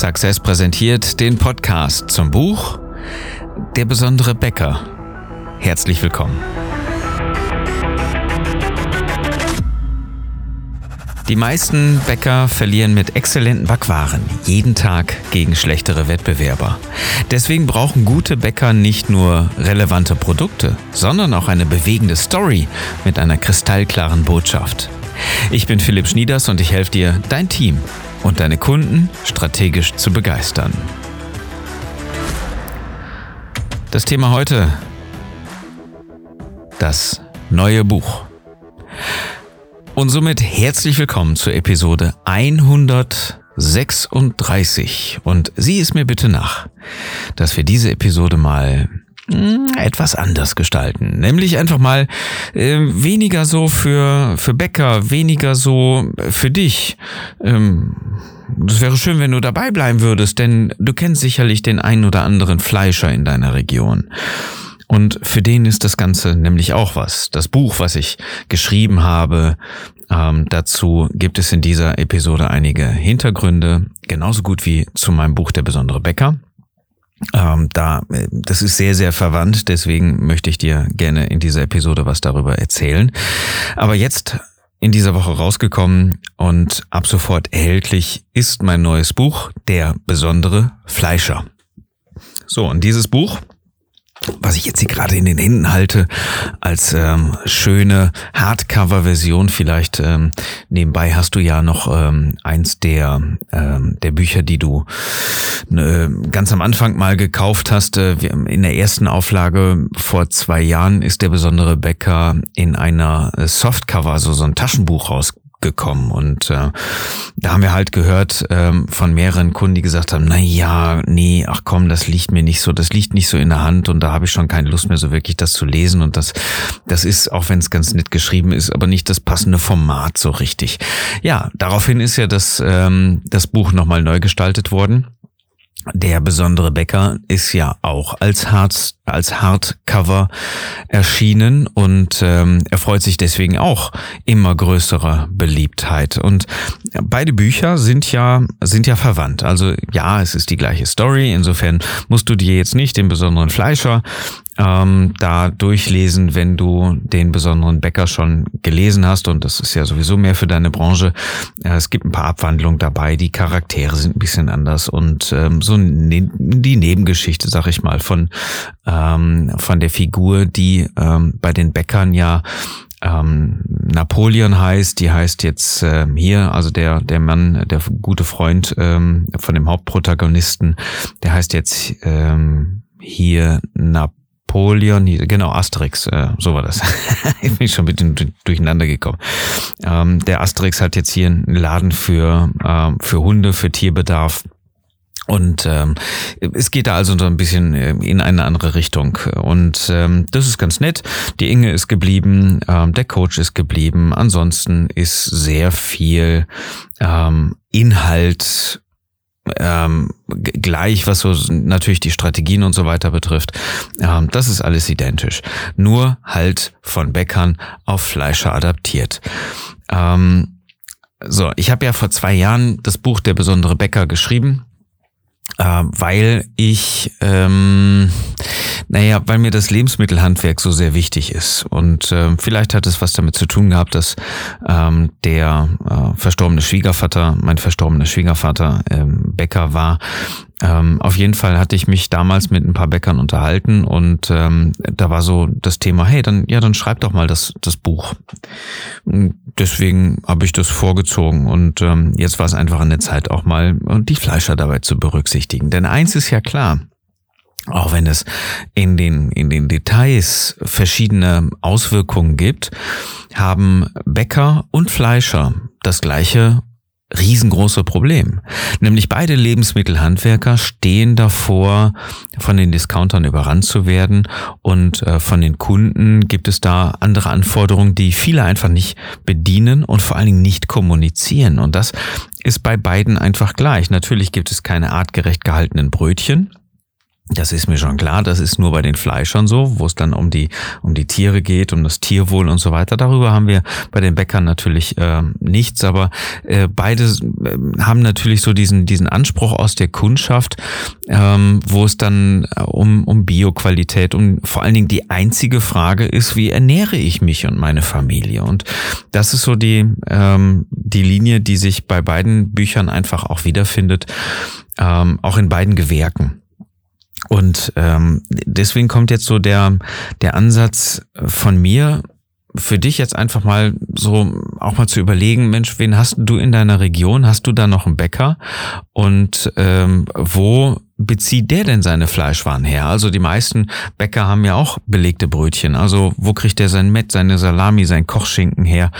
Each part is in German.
Success präsentiert den Podcast zum Buch Der besondere Bäcker. Herzlich willkommen. Die meisten Bäcker verlieren mit exzellenten Backwaren jeden Tag gegen schlechtere Wettbewerber. Deswegen brauchen gute Bäcker nicht nur relevante Produkte, sondern auch eine bewegende Story mit einer kristallklaren Botschaft. Ich bin Philipp Schnieders und ich helfe dir, dein Team und deine Kunden strategisch zu begeistern. Das Thema heute. Das neue Buch. Und somit herzlich willkommen zur Episode 136. Und sieh es mir bitte nach, dass wir diese Episode mal etwas anders gestalten. Nämlich einfach mal äh, weniger so für, für Bäcker, weniger so für dich. Ähm, das wäre schön, wenn du dabei bleiben würdest, denn du kennst sicherlich den einen oder anderen Fleischer in deiner Region. Und für den ist das Ganze nämlich auch was. Das Buch, was ich geschrieben habe, ähm, dazu gibt es in dieser Episode einige Hintergründe, genauso gut wie zu meinem Buch Der besondere Bäcker. Ähm, da, äh, das ist sehr, sehr verwandt, deswegen möchte ich dir gerne in dieser Episode was darüber erzählen. Aber jetzt in dieser Woche rausgekommen und ab sofort erhältlich ist mein neues Buch, Der besondere Fleischer. So, und dieses Buch was ich jetzt hier gerade in den Händen halte, als ähm, schöne Hardcover-Version. Vielleicht ähm, nebenbei hast du ja noch ähm, eins der, ähm, der Bücher, die du äh, ganz am Anfang mal gekauft hast. Äh, in der ersten Auflage vor zwei Jahren ist der besondere Bäcker in einer Softcover, also so ein Taschenbuch raus gekommen. Und äh, da haben wir halt gehört ähm, von mehreren Kunden, die gesagt haben, na ja, nee, ach komm, das liegt mir nicht so, das liegt nicht so in der Hand und da habe ich schon keine Lust mehr, so wirklich das zu lesen. Und das, das ist, auch wenn es ganz nett geschrieben ist, aber nicht das passende Format so richtig. Ja, daraufhin ist ja das, ähm, das Buch nochmal neu gestaltet worden. Der besondere Bäcker ist ja auch als, Hard, als Hardcover erschienen und ähm, er freut sich deswegen auch immer größerer Beliebtheit. Und beide Bücher sind ja, sind ja verwandt. Also ja, es ist die gleiche Story. Insofern musst du dir jetzt nicht den besonderen Fleischer ähm, da durchlesen, wenn du den besonderen Bäcker schon gelesen hast. Und das ist ja sowieso mehr für deine Branche. Äh, es gibt ein paar Abwandlungen dabei. Die Charaktere sind ein bisschen anders. Und ähm, so ne die Nebengeschichte, sag ich mal, von, ähm, von der Figur, die ähm, bei den Bäckern ja ähm, Napoleon heißt, die heißt jetzt äh, hier, also der, der Mann, der gute Freund ähm, von dem Hauptprotagonisten, der heißt jetzt ähm, hier Napoleon. Napoleon, genau, Asterix, äh, so war das. ich bin schon ein bisschen durcheinander gekommen. Ähm, der Asterix hat jetzt hier einen Laden für, ähm, für Hunde, für Tierbedarf. Und ähm, es geht da also so ein bisschen äh, in eine andere Richtung. Und ähm, das ist ganz nett. Die Inge ist geblieben, ähm, der Coach ist geblieben. Ansonsten ist sehr viel ähm, Inhalt ähm, gleich, was so natürlich die Strategien und so weiter betrifft. Ähm, das ist alles identisch. Nur halt von Bäckern auf Fleischer adaptiert. Ähm, so, ich habe ja vor zwei Jahren das Buch Der besondere Bäcker geschrieben äh, weil ich, ähm, naja, weil mir das Lebensmittelhandwerk so sehr wichtig ist. Und äh, vielleicht hat es was damit zu tun gehabt, dass ähm, der äh, verstorbene Schwiegervater, mein verstorbener Schwiegervater ähm, Bäcker war ähm, auf jeden Fall hatte ich mich damals mit ein paar Bäckern unterhalten und ähm, da war so das Thema, hey, dann ja, dann schreib doch mal das das Buch. Deswegen habe ich das vorgezogen und ähm, jetzt war es einfach an der Zeit auch mal die Fleischer dabei zu berücksichtigen. Denn eins ist ja klar, auch wenn es in den, in den Details verschiedene Auswirkungen gibt, haben Bäcker und Fleischer das gleiche riesengroße Problem. Nämlich beide Lebensmittelhandwerker stehen davor, von den Discountern überrannt zu werden und äh, von den Kunden gibt es da andere Anforderungen, die viele einfach nicht bedienen und vor allen Dingen nicht kommunizieren. Und das ist bei beiden einfach gleich. Natürlich gibt es keine artgerecht gehaltenen Brötchen. Das ist mir schon klar, das ist nur bei den Fleischern so, wo es dann um die, um die Tiere geht, um das Tierwohl und so weiter. Darüber haben wir bei den Bäckern natürlich äh, nichts, aber äh, beide äh, haben natürlich so diesen, diesen Anspruch aus der Kundschaft, ähm, wo es dann äh, um, um Bioqualität, um vor allen Dingen die einzige Frage ist, wie ernähre ich mich und meine Familie? Und das ist so die, ähm, die Linie, die sich bei beiden Büchern einfach auch wiederfindet, ähm, auch in beiden Gewerken. Und ähm, deswegen kommt jetzt so der, der Ansatz von mir, für dich jetzt einfach mal so auch mal zu überlegen, Mensch, wen hast du in deiner Region? Hast du da noch einen Bäcker? Und ähm, wo bezieht der denn seine Fleischwaren her? Also die meisten Bäcker haben ja auch belegte Brötchen. Also wo kriegt der sein Mett, seine Salami, sein Kochschinken her?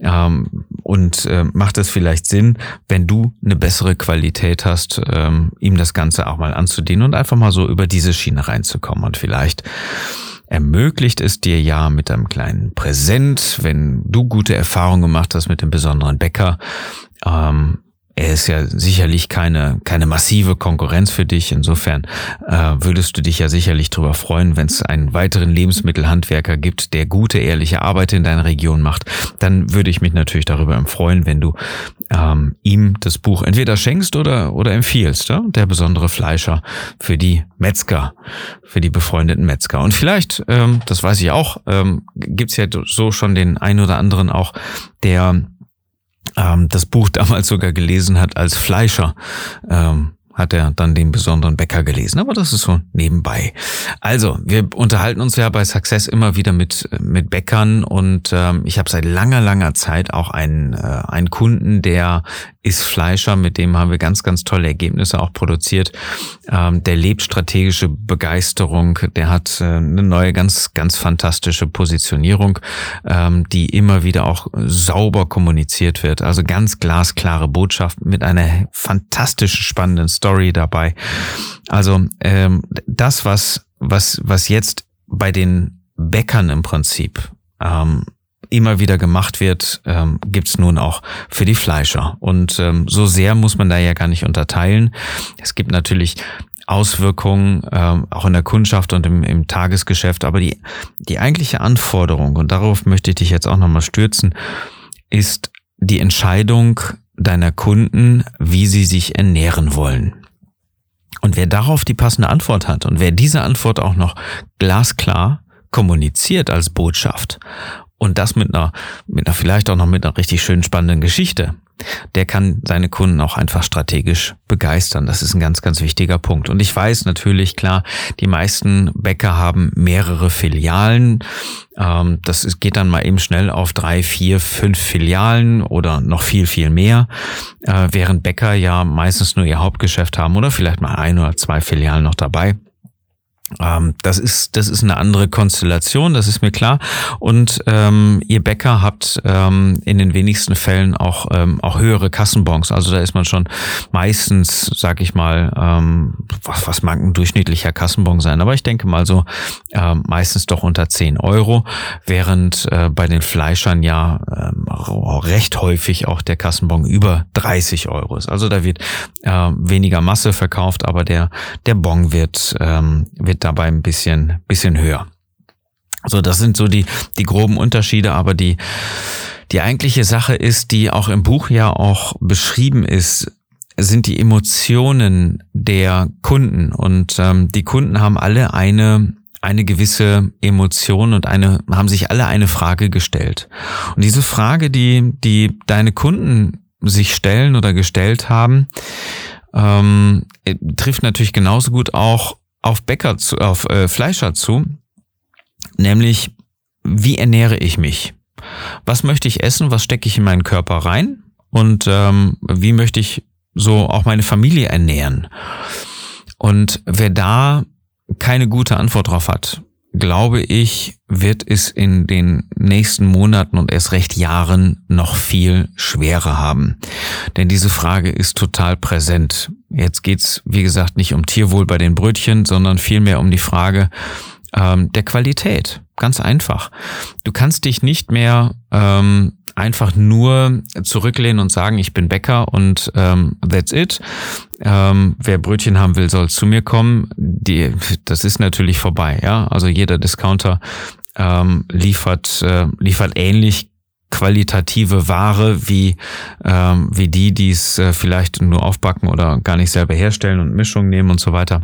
Ähm, und äh, macht es vielleicht Sinn, wenn du eine bessere Qualität hast, ähm, ihm das Ganze auch mal anzudienen und einfach mal so über diese Schiene reinzukommen und vielleicht ermöglicht es dir ja mit einem kleinen Präsent, wenn du gute Erfahrungen gemacht hast mit dem besonderen Bäcker, ähm, er ist ja sicherlich keine, keine massive Konkurrenz für dich. Insofern äh, würdest du dich ja sicherlich darüber freuen, wenn es einen weiteren Lebensmittelhandwerker gibt, der gute, ehrliche Arbeit in deiner Region macht. Dann würde ich mich natürlich darüber freuen, wenn du ähm, ihm das Buch entweder schenkst oder, oder empfiehlst. Ja? Der besondere Fleischer für die Metzger, für die befreundeten Metzger. Und vielleicht, ähm, das weiß ich auch, ähm, gibt ja so schon den ein oder anderen auch, der ähm, das Buch damals sogar gelesen hat als Fleischer. Ähm, hat er dann den besonderen Bäcker gelesen. Aber das ist so nebenbei. Also, wir unterhalten uns ja bei Success immer wieder mit, mit Bäckern und ähm, ich habe seit langer, langer Zeit auch einen, äh, einen Kunden, der ist Fleischer, mit dem haben wir ganz, ganz tolle Ergebnisse auch produziert. Ähm, der lebt strategische Begeisterung, der hat äh, eine neue, ganz, ganz fantastische Positionierung, ähm, die immer wieder auch sauber kommuniziert wird. Also ganz glasklare Botschaft mit einer fantastischen, spannenden Story Story dabei. Also ähm, das, was, was, was jetzt bei den Bäckern im Prinzip ähm, immer wieder gemacht wird, ähm, gibt nun auch für die Fleischer. Und ähm, so sehr muss man da ja gar nicht unterteilen. Es gibt natürlich Auswirkungen ähm, auch in der Kundschaft und im, im Tagesgeschäft, aber die, die eigentliche Anforderung, und darauf möchte ich dich jetzt auch nochmal stürzen, ist die Entscheidung, deiner Kunden, wie sie sich ernähren wollen. Und wer darauf die passende Antwort hat und wer diese Antwort auch noch glasklar kommuniziert als Botschaft und das mit einer, mit einer vielleicht auch noch mit einer richtig schönen spannenden Geschichte, der kann seine Kunden auch einfach strategisch begeistern. Das ist ein ganz, ganz wichtiger Punkt. Und ich weiß natürlich, klar, die meisten Bäcker haben mehrere Filialen. Ähm, das geht dann mal eben schnell auf drei, vier, fünf Filialen oder noch viel, viel mehr. Äh, während Bäcker ja meistens nur ihr Hauptgeschäft haben oder vielleicht mal ein oder zwei Filialen noch dabei. Ähm, das ist das ist eine andere Konstellation, das ist mir klar. Und ähm, ihr Bäcker habt ähm, in den wenigsten Fällen auch ähm, auch höhere Kassenbons. Also da ist man schon meistens, sag ich mal, ähm, was, was mag ein durchschnittlicher Kassenbon sein? Aber ich denke mal so ähm, meistens doch unter 10 Euro, während äh, bei den Fleischern ja ähm, recht häufig auch der Kassenbon über 30 Euro ist. Also da wird äh, weniger Masse verkauft, aber der der Bon wird ähm, wird wird dabei ein bisschen, bisschen höher. So, das sind so die, die groben Unterschiede, aber die, die eigentliche Sache ist, die auch im Buch ja auch beschrieben ist, sind die Emotionen der Kunden. Und ähm, die Kunden haben alle eine, eine gewisse Emotion und eine, haben sich alle eine Frage gestellt. Und diese Frage, die, die deine Kunden sich stellen oder gestellt haben, ähm, trifft natürlich genauso gut auch auf Bäcker zu, auf äh, Fleischer zu, nämlich wie ernähre ich mich? Was möchte ich essen? Was stecke ich in meinen Körper rein? Und ähm, wie möchte ich so auch meine Familie ernähren? Und wer da keine gute Antwort drauf hat, glaube ich, wird es in den nächsten Monaten und erst recht Jahren noch viel schwerer haben. Denn diese Frage ist total präsent. Jetzt geht's, wie gesagt, nicht um Tierwohl bei den Brötchen, sondern vielmehr um die Frage ähm, der Qualität. Ganz einfach. Du kannst dich nicht mehr ähm, einfach nur zurücklehnen und sagen, ich bin Bäcker und ähm, that's it. Ähm, wer Brötchen haben will, soll zu mir kommen. Die, das ist natürlich vorbei. Ja, also jeder Discounter ähm, liefert äh, liefert ähnlich qualitative Ware wie ähm, wie die, die es äh, vielleicht nur aufbacken oder gar nicht selber herstellen und Mischung nehmen und so weiter.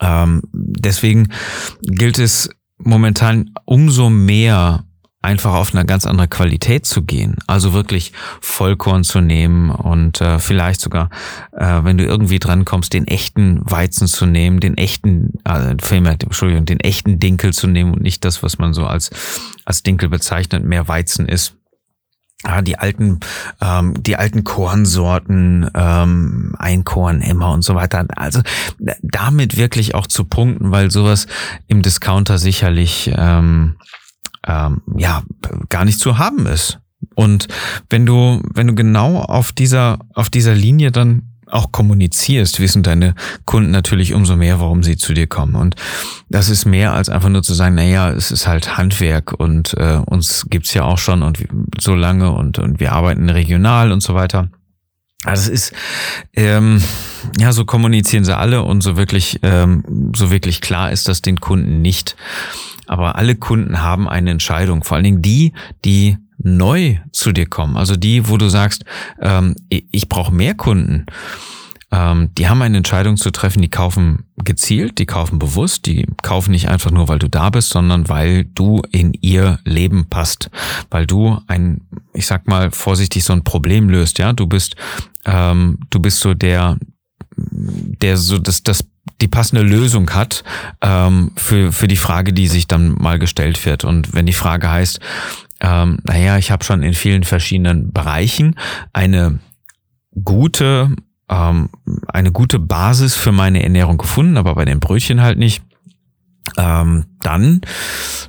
Ähm, deswegen gilt es momentan umso mehr einfach auf eine ganz andere Qualität zu gehen. Also wirklich Vollkorn zu nehmen und äh, vielleicht sogar, äh, wenn du irgendwie dran kommst, den echten Weizen zu nehmen, den echten, äh, vielmehr, Entschuldigung, den echten Dinkel zu nehmen und nicht das, was man so als, als Dinkel bezeichnet, mehr Weizen ist. Ja, die alten, ähm, die alten Kornsorten, ähm, Einkorn, Emmer und so weiter. Also damit wirklich auch zu punkten, weil sowas im Discounter sicherlich ähm, ähm, ja gar nicht zu haben ist. Und wenn du, wenn du genau auf dieser, auf dieser Linie dann auch kommunizierst, wissen deine Kunden natürlich umso mehr, warum sie zu dir kommen. Und das ist mehr als einfach nur zu sagen, naja, es ist halt Handwerk und äh, uns gibt's ja auch schon und so lange und, und wir arbeiten regional und so weiter. Also es ist, ähm, ja, so kommunizieren sie alle und so wirklich, ähm, so wirklich klar ist das den Kunden nicht. Aber alle Kunden haben eine Entscheidung, vor allen Dingen die, die neu zu dir kommen, also die, wo du sagst, ähm, ich brauche mehr Kunden. Ähm, die haben eine Entscheidung zu treffen, die kaufen gezielt, die kaufen bewusst, die kaufen nicht einfach nur, weil du da bist, sondern weil du in ihr Leben passt, weil du ein, ich sag mal vorsichtig, so ein Problem löst. Ja, du bist, ähm, du bist so der, der so das, das die passende Lösung hat ähm, für, für die Frage, die sich dann mal gestellt wird. Und wenn die Frage heißt, ähm, naja, ich habe schon in vielen verschiedenen Bereichen eine gute, ähm, eine gute Basis für meine Ernährung gefunden, aber bei den Brötchen halt nicht, ähm, dann,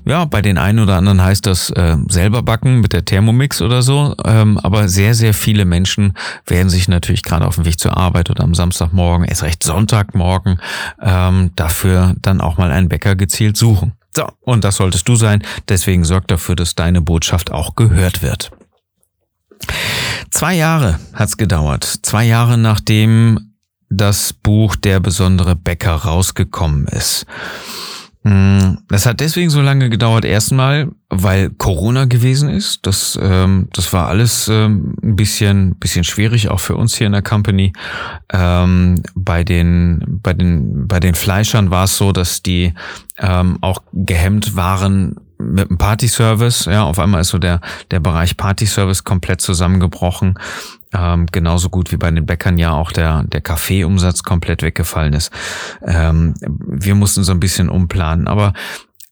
ja, bei den einen oder anderen heißt das äh, selber backen mit der Thermomix oder so. Ähm, aber sehr, sehr viele Menschen werden sich natürlich gerade auf dem Weg zur Arbeit oder am Samstagmorgen, erst recht Sonntagmorgen, ähm, dafür dann auch mal einen Bäcker gezielt suchen. So, und das solltest du sein. Deswegen sorg dafür, dass deine Botschaft auch gehört wird. Zwei Jahre hat's gedauert. Zwei Jahre nachdem das Buch Der besondere Bäcker rausgekommen ist. Hm, das hat deswegen so lange gedauert. Erstmal, weil Corona gewesen ist. Das, ähm, das war alles ähm, ein bisschen, bisschen schwierig, auch für uns hier in der Company. Ähm, bei den, bei den, bei den Fleischern war es so, dass die ähm, auch gehemmt waren mit dem Party-Service. Ja, auf einmal ist so der, der Bereich Party-Service komplett zusammengebrochen. Ähm, genauso gut wie bei den Bäckern ja auch der, der Kaffeeumsatz komplett weggefallen ist. Ähm, wir mussten so ein bisschen umplanen. Aber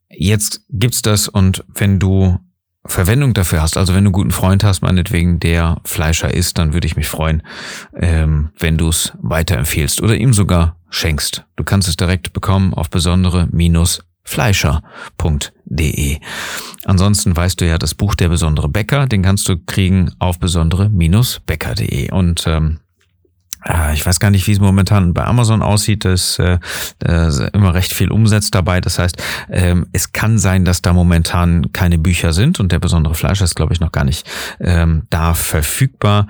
jetzt gibt's das und wenn du Verwendung dafür hast, also wenn du einen guten Freund hast, meinetwegen der Fleischer ist, dann würde ich mich freuen, ähm, wenn du es weiterempfehlst oder ihm sogar schenkst. Du kannst es direkt bekommen auf besondere minus fleischer.de. Ansonsten weißt du ja das Buch Der besondere Bäcker, den kannst du kriegen auf besondere-bäcker.de. Und ähm, äh, ich weiß gar nicht, wie es momentan bei Amazon aussieht. Da ist, äh, ist immer recht viel Umsatz dabei. Das heißt, ähm, es kann sein, dass da momentan keine Bücher sind und der besondere Fleischer ist, glaube ich, noch gar nicht ähm, da verfügbar.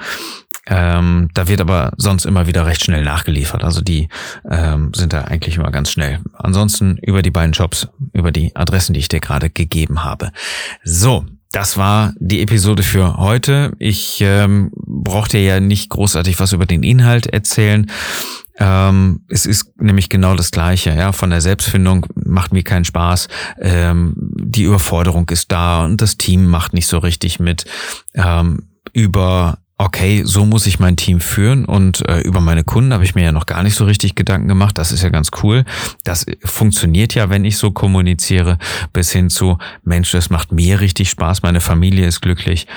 Ähm, da wird aber sonst immer wieder recht schnell nachgeliefert. Also die ähm, sind da eigentlich immer ganz schnell. Ansonsten über die beiden Shops, über die Adressen, die ich dir gerade gegeben habe. So, das war die Episode für heute. Ich ähm, brauchte ja nicht großartig was über den Inhalt erzählen. Ähm, es ist nämlich genau das Gleiche. Ja, von der Selbstfindung macht mir keinen Spaß. Ähm, die Überforderung ist da und das Team macht nicht so richtig mit. Ähm, über okay, so muss ich mein Team führen und äh, über meine Kunden habe ich mir ja noch gar nicht so richtig Gedanken gemacht. Das ist ja ganz cool. Das funktioniert ja, wenn ich so kommuniziere, bis hin zu, Mensch, das macht mir richtig Spaß, meine Familie ist glücklich.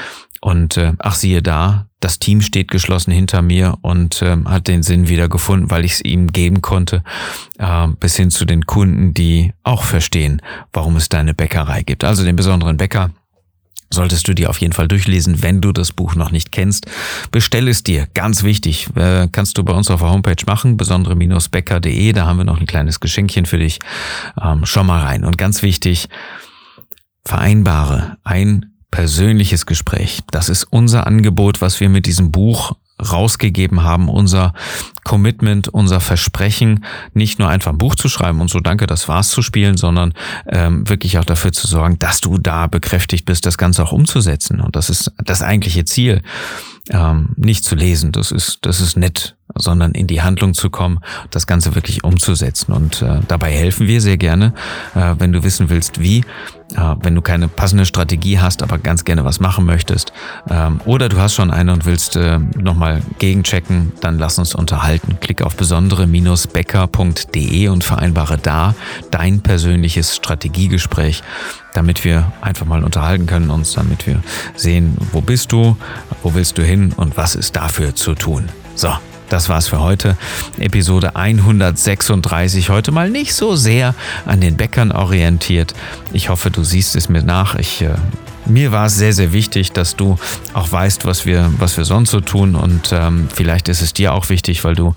Und äh, ach siehe da, das Team steht geschlossen hinter mir und äh, hat den Sinn wieder gefunden, weil ich es ihm geben konnte, äh, bis hin zu den Kunden, die auch verstehen, warum es deine Bäckerei gibt. Also den besonderen Bäcker solltest du dir auf jeden Fall durchlesen, wenn du das Buch noch nicht kennst. Bestell es dir, ganz wichtig. Äh, kannst du bei uns auf der Homepage machen, besondere-becker.de, da haben wir noch ein kleines Geschenkchen für dich. Ähm, schau mal rein. Und ganz wichtig, vereinbare ein persönliches Gespräch. Das ist unser Angebot, was wir mit diesem Buch rausgegeben haben, unser Commitment, unser Versprechen, nicht nur einfach ein Buch zu schreiben und so danke, das war's zu spielen, sondern ähm, wirklich auch dafür zu sorgen, dass du da bekräftigt bist, das Ganze auch umzusetzen. Und das ist das eigentliche Ziel. Ähm, nicht zu lesen, das ist, das ist nett, sondern in die Handlung zu kommen, das Ganze wirklich umzusetzen. Und äh, dabei helfen wir sehr gerne, äh, wenn du wissen willst, wie, äh, wenn du keine passende Strategie hast, aber ganz gerne was machen möchtest, ähm, oder du hast schon eine und willst äh, nochmal gegenchecken, dann lass uns unterhalten. Klick auf besondere-becker.de und vereinbare da dein persönliches Strategiegespräch, damit wir einfach mal unterhalten können uns, damit wir sehen, wo bist du, wo willst du hin und was ist dafür zu tun. So, das war's für heute. Episode 136. Heute mal nicht so sehr an den Bäckern orientiert. Ich hoffe, du siehst es mir nach. Ich, äh, mir war es sehr, sehr wichtig, dass du auch weißt, was wir, was wir sonst so tun. Und ähm, vielleicht ist es dir auch wichtig, weil du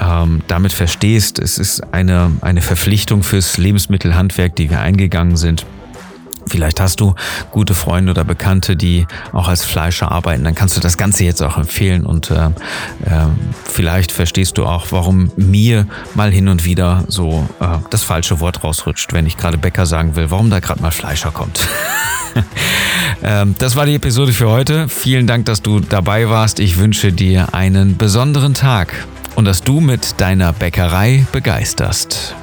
ähm, damit verstehst, es ist eine, eine Verpflichtung fürs Lebensmittelhandwerk, die wir eingegangen sind. Vielleicht hast du gute Freunde oder Bekannte, die auch als Fleischer arbeiten. Dann kannst du das Ganze jetzt auch empfehlen und äh, äh, vielleicht verstehst du auch, warum mir mal hin und wieder so äh, das falsche Wort rausrutscht, wenn ich gerade Bäcker sagen will, warum da gerade mal Fleischer kommt. ähm, das war die Episode für heute. Vielen Dank, dass du dabei warst. Ich wünsche dir einen besonderen Tag und dass du mit deiner Bäckerei begeisterst.